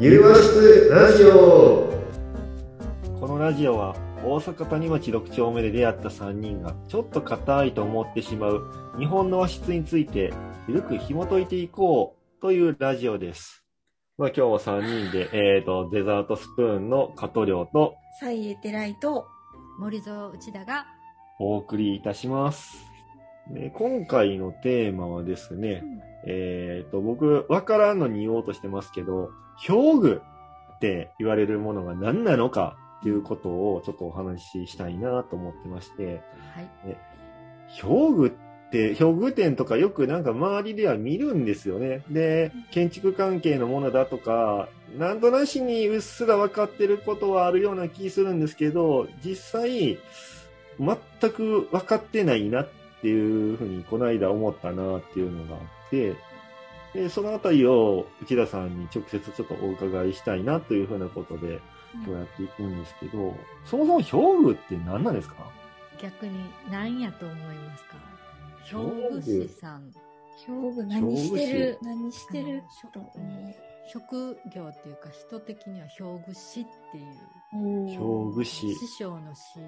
ゆるま室ラジオこのラジオは大阪谷町6丁目で出会った3人がちょっと硬いと思ってしまう日本の和室についてゆるく紐解いていこうというラジオです。まあ今日は3人で、えっ、と、デザートスプーンの加藤亮とサイエテライト、森蔵内田が、お送りいたします。で今回のテーマはですね、えっ、と、僕、わからんのに言おうとしてますけど、表具って言われるものが何なのかっていうことをちょっとお話ししたいなと思ってまして、はい。表具って、表具店とかよくなんか周りでは見るんですよね。で、建築関係のものだとか、なんとなしにうっすら分かってることはあるような気するんですけど、実際、全く分かってないなっていうふうにこの間思ったなっていうのがあって、で、そのあたりを内田さんに直接ちょっとお伺いしたいなというふうなことで、今日やっていくんですけど、そもそも表具って何なんですか？逆に何やと思いますか？表具師さん。表具何してる？表何してる？職業っていうか人的には表具師っていう。表具師。師匠の師。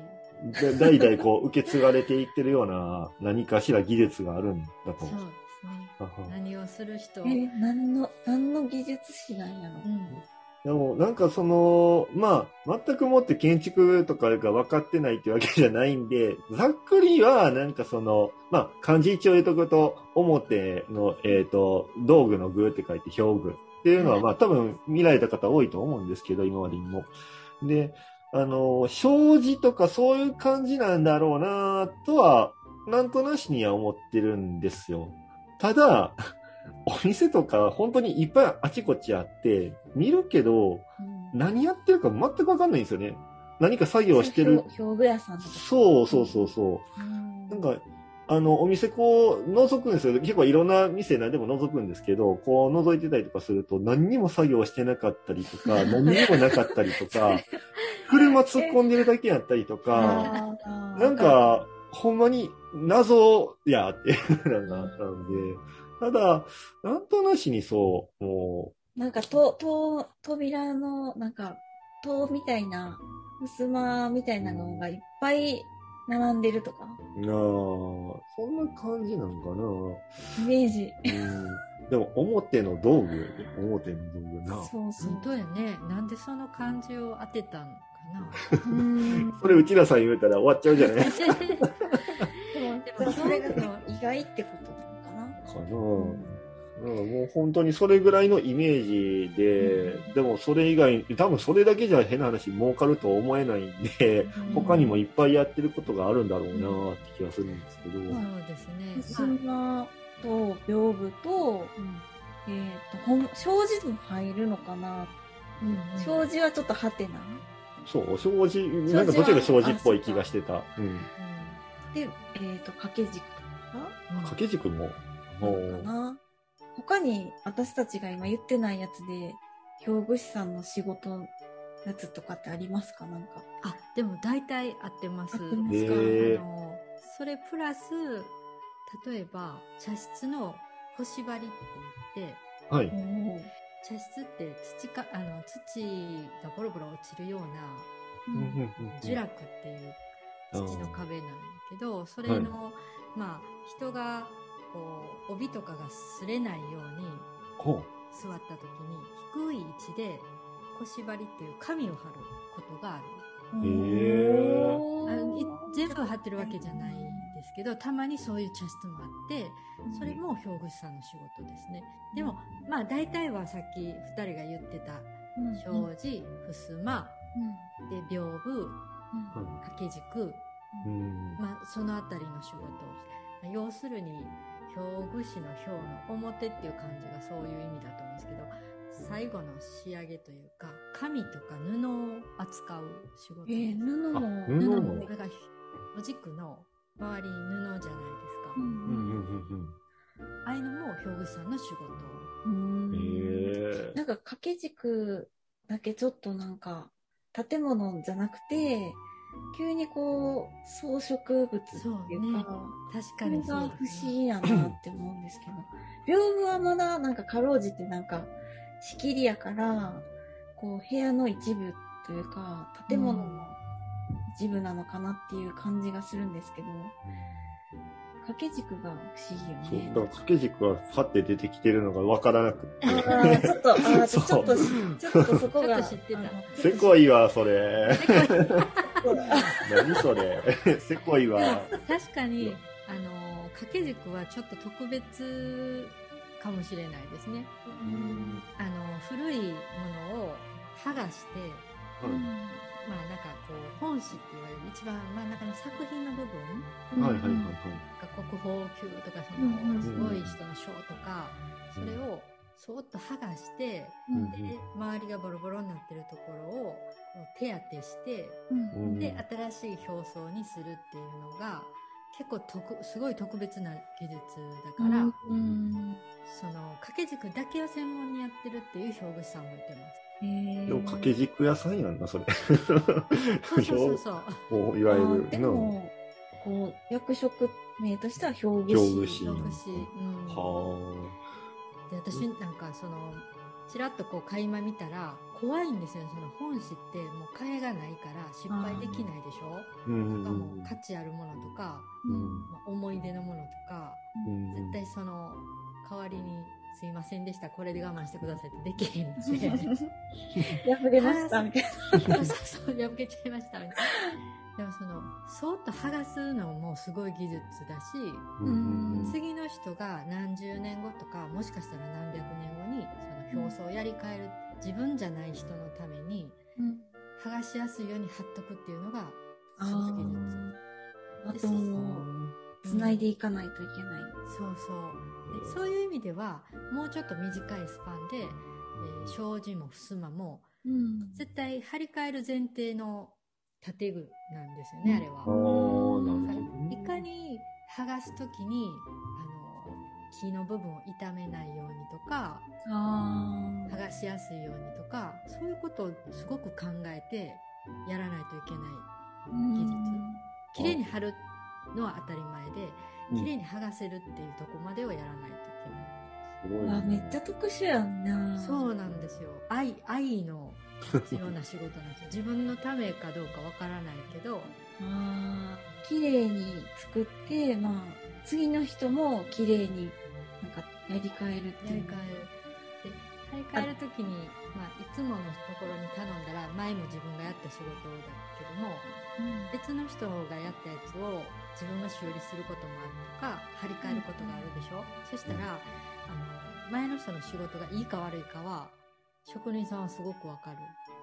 で 代々こう受け継がれていってるような何かしら技術があるんだと。思う。ですね何をする人えー、何の、何の技術師なんやろ。うん。でもなんかその、まあ、全くもって建築とかが分かってないってわけじゃないんで、ざっくりはなんかその、まあ、漢字一応言うとくと、表の、えっ、と、道具の具って書いて表具っていうのは、まあ多分見られた方多いと思うんですけど、今までにも。で、あの、障子とかそういう感じなんだろうなとは、なんとなしには思ってるんですよ。ただ、お店とか本当にいっぱいあちこちあって、見るけど、うん何やってるか全くわかんないんですよね。何か作業してる。表表具屋さんとか。そうそうそうそう。うんなんか、あの、お店こう、覗くんですよ。結構いろんな店何でも覗くんですけど、こう覗いてたりとかすると、何にも作業してなかったりとか、何にもなかったりとか、車突っ込んでるだけやったりとか、なん、か、ほんまに謎やっていうのがあったんで、ただ、なんとなしにそう、もなんか、と、と、扉の、なんか、戸みたいな、襖みたいなのがいっぱい並んでるとか、う、なあ、そんな感じなんかな。イメージ。うん、でも、表の道具、表の道具な。そうそう本。当やねなんでその漢字を当てたんかなうん。それ、内田さん言うたら終わっちゃうじゃないで も、それが意外ってことなのかな？かな。うん、もう本当にそれぐらいのイメージで、でもそれ以外、多分それだけじゃ変な話儲かるとは思えないんで、うん他にもいっぱいやってることがあるんだろうなって気がするんですけど。そうですね襖と屏風と、えっ、と、ほん、障子も入るのかな。うん障子はちょっとハテナ？そう、障子、なんかどっちが障子っぽい気がしてた。うん。で、えっ、と、掛け軸とか掛け軸も、もかう、な。他に私たちが今言ってないやつで、表具師さんの仕事のやつとかってありますか？なんか。あでも大体合ってます。合ってますか？へー。あのそれプラス例えば茶室の干し張りって言ってはい。茶室って土かあの土がボロボロ落ちるような呪落っていう土の壁なんだけどそれの、まあ人がこう帯とかが擦れないようにほ座った時に低い位置で腰張りっていう紙を貼ることがある。へ全部貼ってるわけじゃないんですけどたまにそういう茶室もあってそれも表具師さんの仕事ですね。でもまあ大体はさっき2人が言ってた障子襖で屏風掛け軸、う。うん。まあ、そのあたりの仕事をまあ要するに表具師の表の表っていう漢字がそういう意味だと思うんですけど最後の仕上げというか紙とか布を扱う仕事えー、布も。あ布布ももこれがお軸の周りに布じゃないですか、うんうんうんうんああいうのも表具師さんの仕事うんえ。なんか掛け軸だけちょっとなんか建物じゃなくて急にこう装飾物っていうかね。確そかにそうれが不思議やなって思うんですけど。屏風はまだなんかかろうじてなんか仕切りやからこう部屋の一部というか建物の一部なのかなっていう感じがするんですけど、掛け軸が不思そう、議よねだから。掛け軸がファって出てきてるのがわからなくて。あーちょっと、あー ちそうょっと、ちょっとそこが。知ってたせこいわ、それ。そう何それ。せこいわ。確かに、あの、掛け軸はちょっと特別かもしれないですね。あの、古いものを剥がして、まあなんかこう、本誌って言われる一番真ん中の作品の部分はいはいはいはい。宝級とかそのすごい人の賞とか、それをそーっと剥がして、うんで、周りがボロボロになってるところをこう手当てして、うんで、新しい表層にするっていうのが、結構特、すごい特別な技術だから、うんその、掛け軸だけを専門にやってるっていう表具師さんもいてます。でも掛け軸屋さんやんな、それ。そうそうそうそう。いわゆるの。も、こう、役職名としては表具師。表。うん。はで、私なんかその、ちらっとこう垣間見たら、怖いんですよ。その本誌ってもう替えがないから失敗できないでしょ？あ。うんしかも価値あるものとか、うんまあ思い出のものとか、うん絶対その代わりにすいませんでした。これで我慢してくださいってできへんので。破れました、みたい。そうそうそう破けちゃいましたみたいな。でもそのそーっと剥がすのもすごい技術だしうん。次の人が何十年後とかもしかしたら何百年後にその表層をやり替える自分じゃない人のために剥がしやすいように貼っとくっていうのがあすごい技術。ー。あともう、繋いでいかないといけない。そうそう。でそういう意味ではもうちょっと短いスパンで、えー障子も襖もうん。絶対張り替える前提の建具なんですよね、あれは。いかに剥がすときにあの木の部分を傷めないようにとかあ剥がしやすいようにとかそういうことをすごく考えてやらないといけないー技術。綺麗に貼るのは当たり前でうん綺麗に剥がせるっていうとこまでをやらないといけない。すごいうん。あ、めっちゃ特殊やんな。そうなんですよ。愛、愛の必要な仕事なんですよ。自分のためかどうかわからないけど、ああ、綺麗に作って、まあ、次の人も綺麗になんかやり替えるっていう。やり替える。で、張り替えるときに、まあ、いつものところに頼んだら、前も自分がやった仕事だけども、うん別の人がやったやつを自分が修理することもあるとか、張り替えることがあるでしょ、そしたら、あの、前の人の仕事がいいか悪いかは、職人さんはすごくわかる。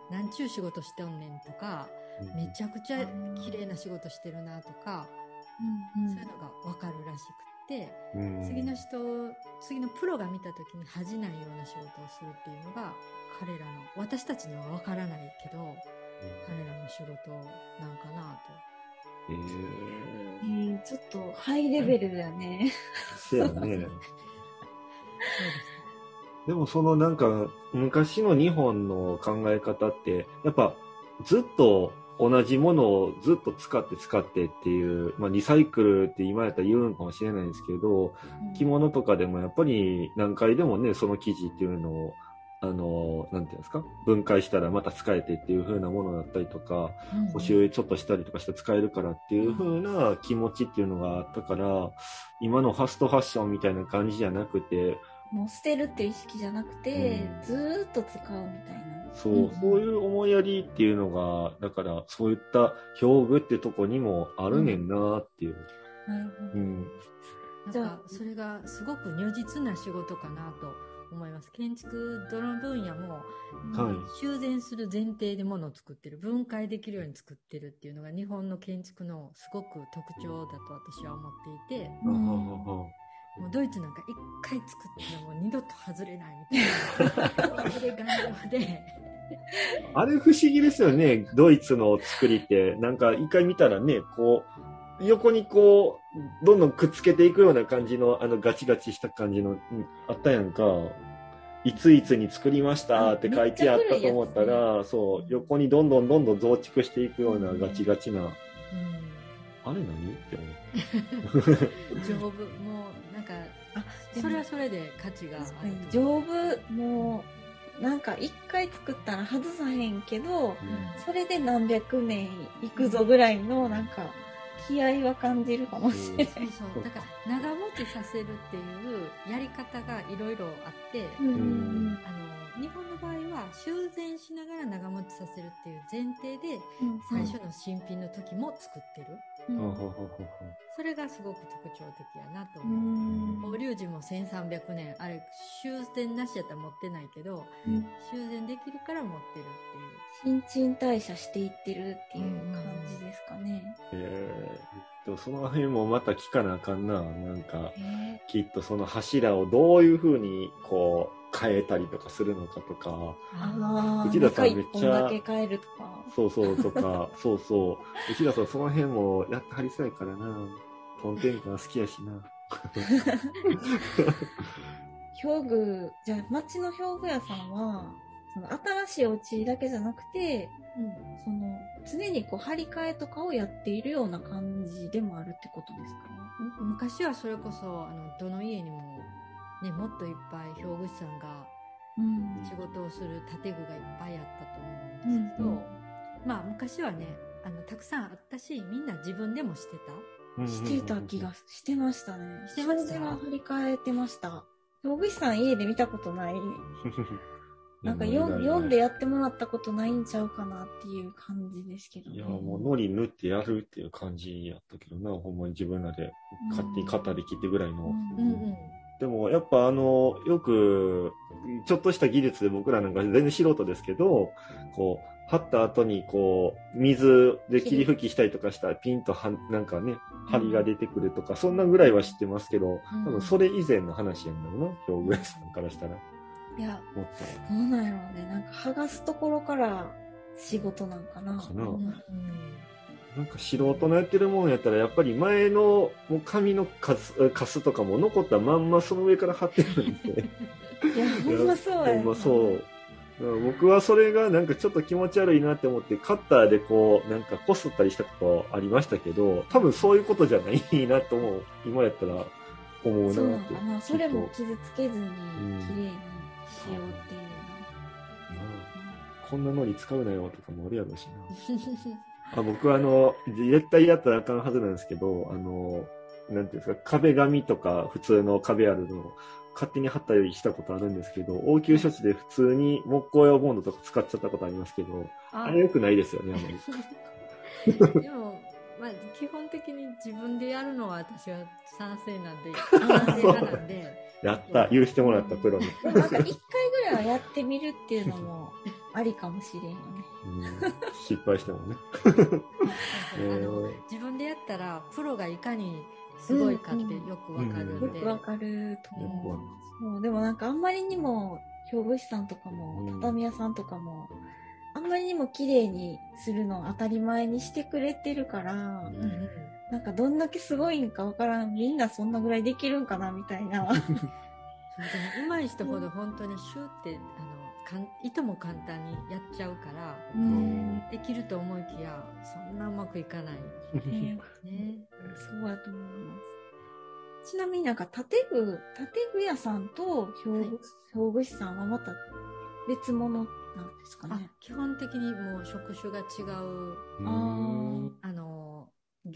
なんちゅう仕事してんねんとか、めちゃくちゃ綺麗な仕事してるなとか、うんそういうのがわかるらしくって、うん。次の人、次のプロが見た時に恥じないような仕事をするっていうのが、彼らの、私たちにはわからないけど、彼らの仕事なんかなと。えーうんちょっとハイレベルだね。そうや ね。でもそのなんか昔の日本の考え方って、やっぱずっと同じものをずっと使って使ってっていう、まあリサイクルって今やったら言うのかもしれないんですけど、着物とかでもやっぱり何回でもね、その生地っていうのを、あの、なんていうんですか、分解したらまた使えてっていう風なものだったりとか、うん補修ちょっとしたりとかして使えるからっていう風な気持ちっていうのがあったから、今のファストファッションみたいな感じじゃなくて、もう捨てるっていう意識じゃなくて、うんずーっと使うみたいな。そう、うんそういう思いやりっていうのが、だからそういった表具ってとこにもあるねんなっていう。なるほど。うん。じゃあなんか、それがすごく如実な仕事かなと思います。建築、どの分野も、はい修繕する前提でものを作ってる、分解できるように作ってるっていうのが日本の建築のすごく特徴だと私は思っていて、うんもうドイツなんか一回作ったらもう二度と外れないみたいな。それ頑丈で、あれ不思議ですよね、ドイツの作りって。なんか一回見たらね、こう、横にこう、どんどんくっつけていくような感じの、あのガチガチした感じの、うんあったやんか。いついつに作りましたって書いてあったと思ったら、そう、横にどんどんどんどん増築していくようなガチガチな、うん。あれ何って思う。丈夫、もうなんか、あ、それはそれで価値がある丈夫、もう、なんか一回作ったら外さへんけど、それで何百年いくぞぐらいのなんか気合は感じるかもしれない。そうそう。だから、長持ちさせるっていうやり方がいろいろあって、うんあの、日本の場合は修繕しながら長持ちさせるっていう前提で、うん最初の新品の時も作ってる。それがすごく特徴的やなとう思う。ん法隆寺も1300年、あれ、修繕なしやったら持ってないけど、うん修繕できるから持ってるって新陳代謝していってるっていう感じですかね。えー、でもその辺もまた聞かなあかんな。なんか、えきっとその柱をどういうふうにこう変えたりとかするのかとか、内田さんめっちゃだけ変えるとか。そうそうとか、そうそう。内田さんその辺もやってはりそうやからな。トンテンカン好きやしな。表具、じゃあ町の表具屋さんは、その新しいお家だけじゃなくて、うんその常にこう張り替えとかをやっているような感じでもあるってことですか？む昔はそれこそあのどの家にも、ね、もっといっぱい表具師さんがうん。仕事をする建具がいっぱいあったと思うんですけど、うんうん。まあ昔はねあのたくさんあったしみんな自分でもしてた。してた気がしてましたね。してました？障子は張り替えてました。表具師さん家で見たことない？なんかよ読んでやってもらったことないんちゃうかなっていう感じですけど、ね。いや、もう、ノリ塗ってやるっていう感じやったけどな、ほんまに自分らで、勝手に肩で切ってぐらいの。うんうん。うんでも、やっぱあの、よく、ちょっとした技術で僕らなんか全然素人ですけど、こう、貼った後に、こう、水で霧吹きしたりとかしたら、ピンとは、なんかね、針が出てくるとか、そんなぐらいは知ってますけど、多分それ以前の話やんだろうな、表具屋さんからしたら。いや、もっどうなんやろうね。なんか剥がすところから仕事なんかな。と、かな。うんうんなんか素人のやってるもんやったら、やっぱり前のもう紙のカスカスとかも残ったまんまその上から貼ってるんで。いや、ほんまそうやほんまそう。僕はそれがなんかちょっと気持ち悪いなって思って、カッターでこう、なんかこすったりしたことありましたけど、多分そういうことじゃないなと思う。今やったら思うそうななって。のかな。それも傷つけずにん綺麗にしようっていうとなあこんなのに使うなよとかもあるやろうしな。あ僕はあの、絶対やったらあかんはずなんですけど、あの、なんていうんですか、壁紙とか普通の壁あるのを勝手に貼ったりしたことあるんですけど、応急処置で普通に木工用ボンドとか使っちゃったことありますけど、ああれ良くないですよね、あまり。でも、まあ、基本的に自分でやるのは私は賛成なんで、賛成派なんで、やった、許してもらったプロに。な。でもなんか一回ぐらいはやってみるっていうのもありかもしれんよね。うん失敗してもね。あの自分でやったら、プロがいかにすごいかってよくわかるんで、よくわかると思う。そうでもなんかあんまりにも、表具師さんとかうも、ん畳屋さんとかも、あんまりにも綺麗にするのを当たり前にしてくれてるから、うんなんかどんだけすごいんかわからん、みんなそんなぐらいできるんかなみたいな。そうでも上手い人ほど本当にシューって、あのかんいとも簡単にやっちゃうから、うん。できると思いきや、そんなうまくいかない。ねね。そうやと思います。ちなみになんか建具、建具屋さんと表具,、表具師さんはまた別物なんですかあね。基本的にもう職種が違う、うんあの、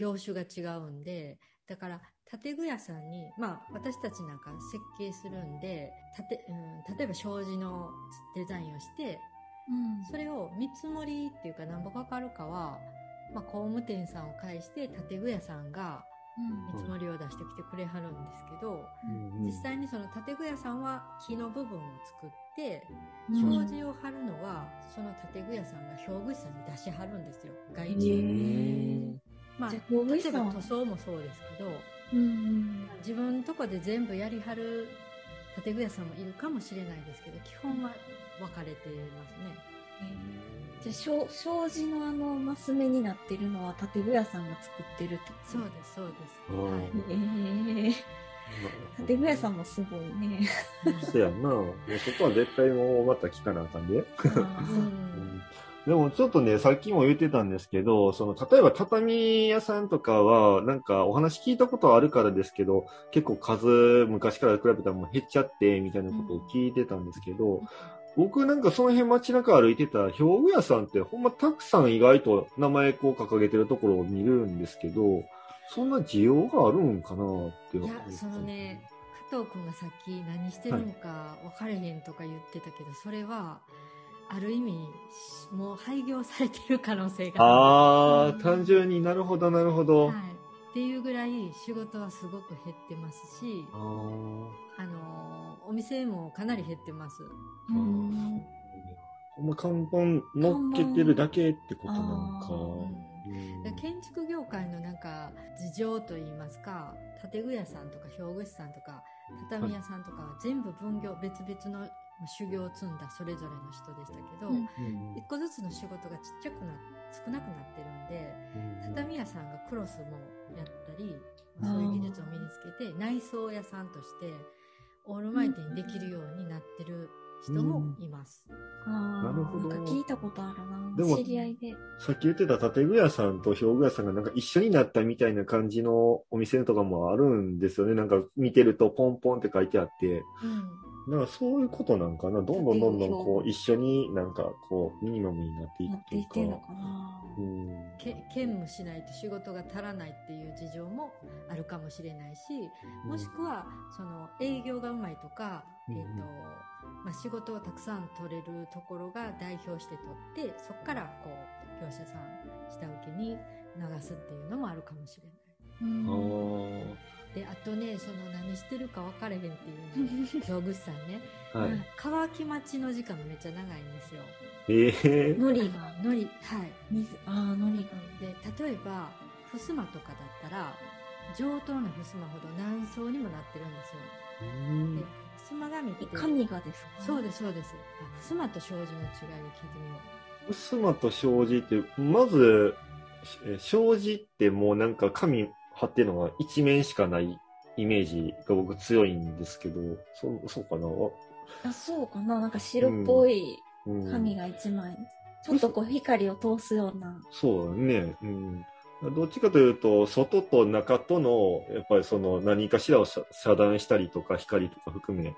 業種が違うんで、だから、建具屋さんに、まあ、私たちなんか設計するんで、建て、うん、例えば障子のデザインをして、うん。それを見積もりっていうか何ぼかかるかは、まあ、工務店さんを介して建具屋さんが見積もりを出してきてくれはるんですけど、うん。実際にその建具屋さんは木の部分を作って、うん。障子を貼るのは、その建具屋さんが表具師さんに出しはるんですよ、外へ注。ーまあ、例えば塗装もそうですけど、うんうん自分のとこで全部やりはる建具屋さんもいるかもしれないですけど、基本は分かれてますね。じゃあ、障障子のあの、マス目になってるのは建具屋さんが作ってるってこと？そうです、そうです。うんはいええ建具屋さんもすごいね。そうやんな。もうそこは絶対もうまた聞かなあかんで。うあんでもちょっとね、さっきも言ってたんですけど、その、例えば畳屋さんとかは、なんかお話聞いたことあるからですけど、結構数、昔から比べたらもう減っちゃって、みたいなことを聞いてたんですけど、僕なんかその辺街中歩いてた、兵庫屋さんってほんまたくさん意外と名前こう掲げてるところを見るんですけど、そんな需要があるんかなっていや、そのね、加藤くんがさっき何してるのか分かれへんとか言ってたけど、それは、ある意味、もう廃業されてる可能性がああ、単純になるほどなるほど。はい。っていうぐらい仕事はすごく減ってますし、あのーお店もかなり減ってます。うんほんま看板乗っけてるだけってことなのか。建築業界のなんか事情といいますか建具屋さんとか表具師さんとか畳屋さんとかは全部分業別々の修行を積んだそれぞれの人でしたけど、うんうん一個ずつの仕事がちっちゃくな少なくなってるんで畳屋さんがクロスもやったり、まあそういう技術を身につけて内装屋さんとしてオールマイティにできるようになってる人もいます。あーなるほどなんか聞いたことあるな。でも知り合いで。さっき言ってた建具屋さんと表具屋さんがなんか一緒になったみたいな感じのお店とかもあるんですよね。なんか見てるとポンポンって書いてあって。うんなんかそういうことなんかな？どんどんどんどんこう一緒になんかこうミニマムになっていなっていうか。てるのかな？うんけ兼務しないと仕事が足らないっていう事情もあるかもしれないし、もしくはその営業がうまいとか、うんえーとまあ、仕事をたくさん取れるところが代表して取ってそこからこう業者さん下請けに流すっていうのもあるかもしれない。うんあーであとねその何してるか分かれへんっていうの表具師さんね。はい。乾き待ちの時間がめっちゃ長いんですよ。ええ海苔が、のりはい。水、ああ、海苔が。で例えば襖とかだったら上等な襖ほど何層にもなってるんですよ。うん。で襖紙ってえ神がですか？そうですそうです。あ襖と障子の違いを聞いてみよ襖と障子って、まず、え障子ってもうなんか紙貼ってるのが一面しかないイメージが僕強いんですけど、そう、そうかな？あ、そうかな？なんか白っぽいうん。紙が一枚。ちょっとこう光を通すような。そうだね。うん。どっちかというと、外と中との、やっぱりその何かしらを遮遮断したりとか、光とか含めっ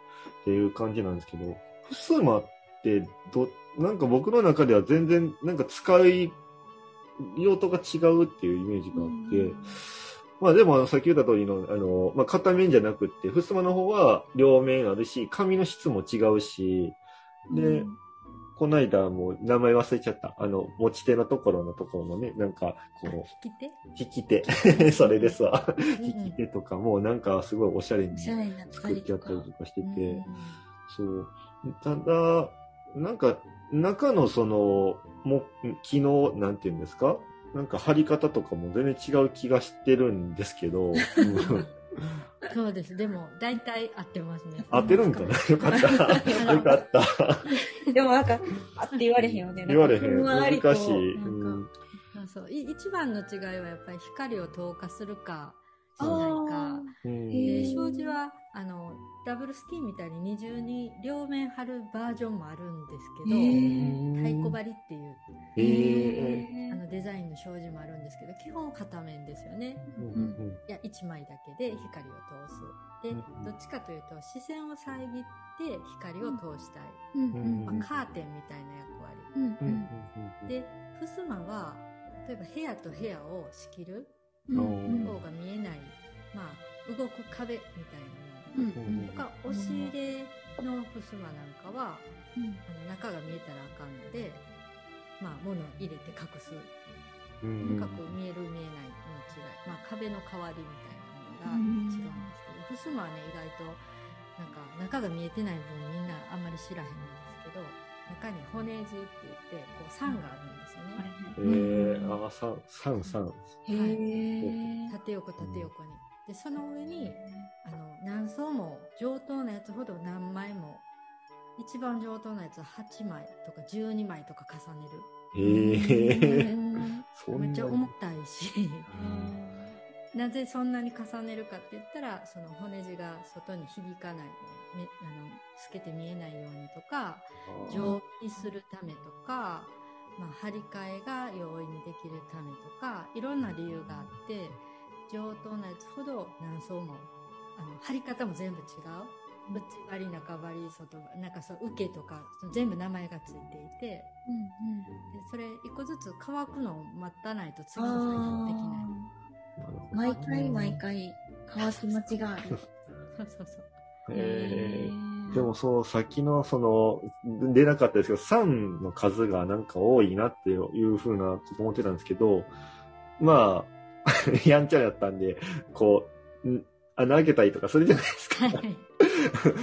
ていう感じなんですけど、襖ってど、なんか僕の中では全然、なんか使い用途が違うっていうイメージがあって、まあでもさっき言った通りの、あの、まあ片面じゃなくって、襖の方は両面あるし、紙の質も違うし、で、うんこの間もう名前忘れちゃった。あの、持ち手のところのところのね、なんか、うこ引き手？う、引き手。それですわ。うん引き手とかもなんかすごいおしゃれに作っりとかてあったり。とかしてて、うんそう。ただ、なんか、中のその、も、機能、なんていうんですか？なんか貼り方とかも全然違う気がしてるんですけど、う んそうですでも大体合ってますね合ってるんかな？よかった。よかった。でもなんか、あって言われへんよね。言われへん。難しい。なんかうんそう一番の違いはやっぱり光を透過するかしあないかでー。障子はあのダブルスキーみたいに二重に両面貼るバージョンもあるんですけど太鼓張りっていう。へー。あのデザインの障子もあるんですけど基本片面ですよね。うんうんいや1枚だけで光を通す。でうん。どっちかというと視線を遮って光を通したい、うん。うんまあ、カーテンみたいな役割。うん。うんで襖は例えば部屋と部屋を仕切る方が見えない、まあ、動く壁みたいなもの。うん。うん。とか押し入れの襖なんかはうん。あの中が見えたらあかんので、まあ、物を入れて隠す。うん。深く見える見えないの違い、まあ、壁の代わりみたいなものが違うんですけど襖はね意外となんか中が見えてない分みんなあんまり知らへんんですけど中に骨地って言ってこう酸があるんですよね。えー、あー、さん、さん、さん。へえ。縦横縦横に。で、その上に、あの、何層も上等なやつほど何枚も、一番上等なやつは8枚とか12枚とか重ねる。ええ。そん。なめっちゃ重たいし、うんな。ぜそんなに重ねるかって言ったら、その骨地が外に響かないように、めあの、透けて見えないようにとか、丈夫にするためとか、まあ、張り替えが容易にできるためとか、いろんな理由があって、上等なやつほど何層も、あの、張り方も全部違う。内張り、中張り、外張り、なんかそう、受けとか、全部名前がついていて、でそれ一個ずつ乾くのを待たないと次の作業できない。毎回毎回乾き待ちがある。そうそうそう。えー、でもそう、さっきのその、出なかったですけど、3の数がなんか多いなっていうふうなこと思ってたんですけど、まあ、やんちゃだったんで、こう、ん穴開けたりとかするじゃないですか。はい。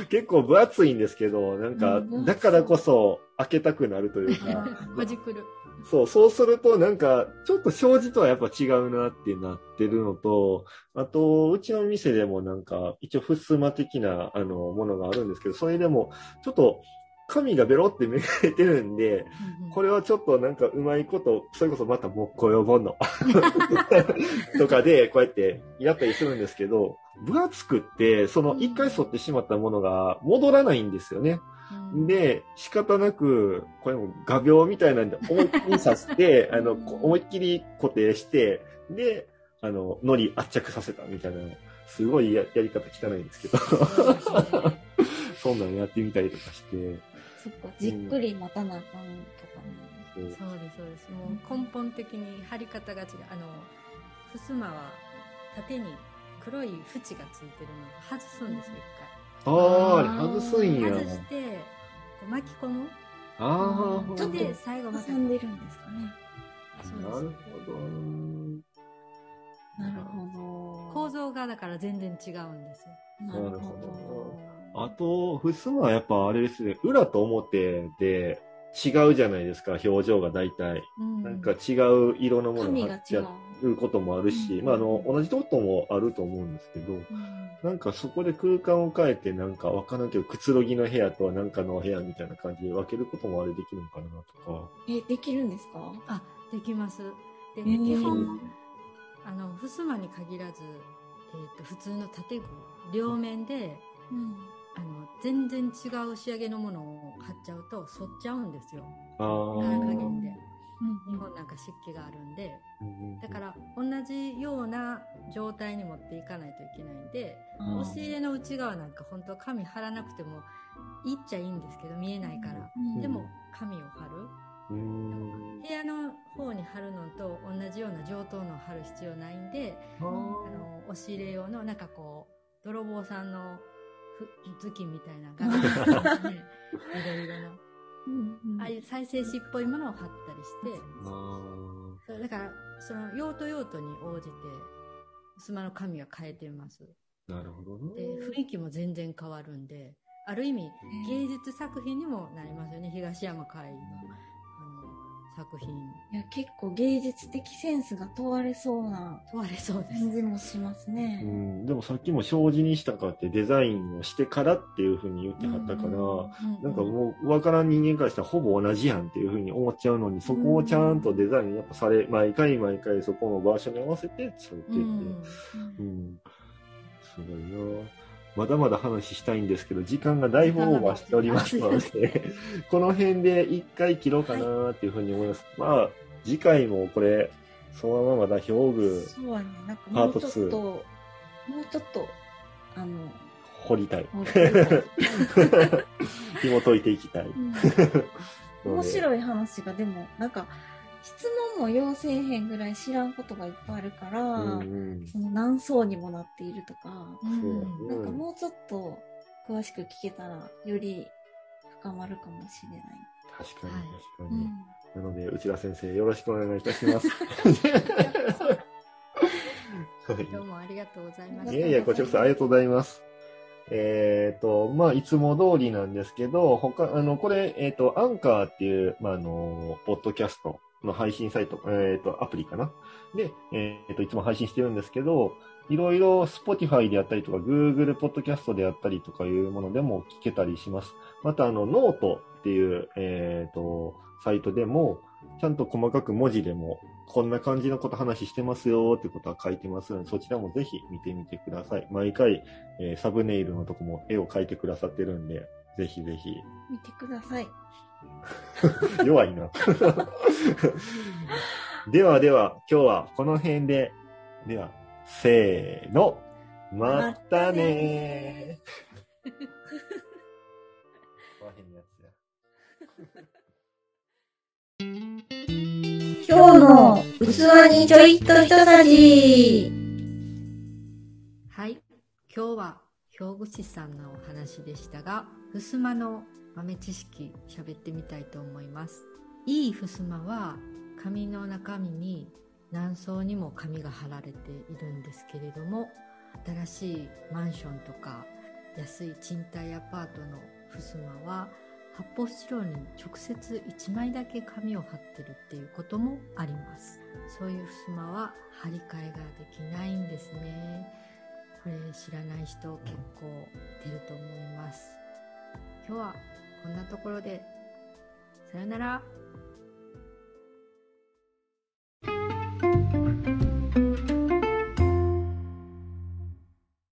結構分厚いんですけど、なんかう、んだからこそ開けたくなるというか、ほじくる。そう、そうするとなんか、ちょっと障子とはやっぱ違うなってなってるのと、あと、うちの店でもなんか、一応、ふすま的な、あの、ものがあるんですけど、それでも、ちょっと、紙がベロってめがれてるんで、これはちょっとなんかうまいこと、それこそまた木工用本の とかでこうやってやったりするんですけど、分厚くって、その一回剃ってしまったものが戻らないんですよね。うん、で、仕方なく、これも画鋲みたいなんで思いっきり刺して、あの、こ思いっきり固定して、で、あの、糊圧着させたみたいな、すごいややり方汚いんですけど、そ んなのやってみたりとかして、そっか、じっくり待たなあかんとかね。そうそうです、そうです。もう根本的に貼り方が違う。あの、ふすまは縦に黒い縁がついてるのを外すんですよ、ああ、あれ外すん一や。回。外して、こう巻き込む。ああ、ちょっとで、最後。挟んでるんですかね。そうですなるほど。なるほど。構造がだから全然違うんですなるほど。あと、ふすまはやっぱあれですね、裏と表で違うじゃないですか、表情が大体。うんなんか違う色のもの髪が違うが貼っちゃ。うこともあるし、うんまあ、あの、同じこともあると思うんですけど、うんなんかそこで空間を変えて、なんかわからんけど、くつろぎの部屋とはなんかの部屋みたいな感じで分けることもあれできるのかなとか。え、できるんですか？あ、できます。で、えー基本、あの、ふすまに限らず、えっ、と、普通の建具、両面で、うん。あの、全然違う仕上げのものを貼っちゃうと、反っちゃうんですよ。あ加減で。うん日本なんか湿気があるんで。うんだから、同じような状態に持っていかないといけないんで、押し入れの内側なんか本当は紙貼らなくてもいいっちゃいいんですけど、見えないから。うんでも、紙を貼る。部屋の方に貼るのと同じような上等のを貼る必要ないんで、ああの、押し入れ用のなんかこう、泥棒さんのふ頭巾みたいな柄のね、いろいろな。うんうんああいう再生紙っぽいものを貼ったりして、あそうだから、その用途用途に応じて、スマの紙は変えてます。ーなるほどで、ね。雰囲気も全然変わるんで、ある意味、芸術作品にもなりますよね。東山海の、あの、作品。いや、結構芸術的センスが問われそうな問われそうです。感じもしますうね。ん、でもさっきも障子にしたかってデザインをしてからっていうふうに言ってはったから、なんかもう分からん人間からしたらほぼ同じやんっていうふうに思っちゃうのに、そこをちゃんとデザインやっぱされ、毎回毎回そこの場所に合わせてされてて、ううん。ん、すごいなまだまだ話したいんですけど、時間がだいぶオーバーしておりますので、この辺で一回切ろうかなっていうふうに思います。まあ、次回もこれ、そのままだ、表具、そうやね。なんかパートもうちょっと、2もうちょっと、あの、掘りたい。紐解いていきたい。うん 面白い話がでも、なんか、質問も要せえへんぐらい知らんことがいっぱいあるから、うんうんその何層にもなっているとか、うんなんかもうちょっと詳しく聞けたら、より深まるかもしれない。確かにはい確かに。なので、内田先生、よろしくお願いいたします。はい どうもありがとうございました。いやいや、こちらこそありがとうございます。えっ、と、まあ、いつも通りなんですけど、他、あの、これ、えっ、と、アンカーっていう、まあ、あの、ポッドキャストの配信サイト、えっ、と、アプリかな？で、えっ、と、いつも配信してるんですけど、いろいろ Spotify であったりとか、Google ポッドキャストであったりとかいうものでも聞けたりします。また、あの、ノートっていう、えっ、と、サイトでも、ちゃんと細かく文字でも、こんな感じのこと話してますよってことは書いてますので、そちらもぜひ見てみてください。毎回、えーサムネイルのとこも絵を描いてくださってるんで、ぜひぜひ。見てください。弱いな。ではでは、今日はこの辺で、では、せーの、またねー。今日の器にちょいっと一さじ。はい。今日は、兵庫市さんのお話でしたが、襖の豆知識喋ってみたいと思います。いい襖は、紙の中身に何層にも紙が貼られているんですけれども、新しいマンションとか安い賃貸アパートの襖は発泡スチロールに直接1枚だけ紙を貼ってるっていうこともあります。そういう襖は張り替えができないんですね。これ知らない人結構出ると思います。今日はこんなところで。さよなら。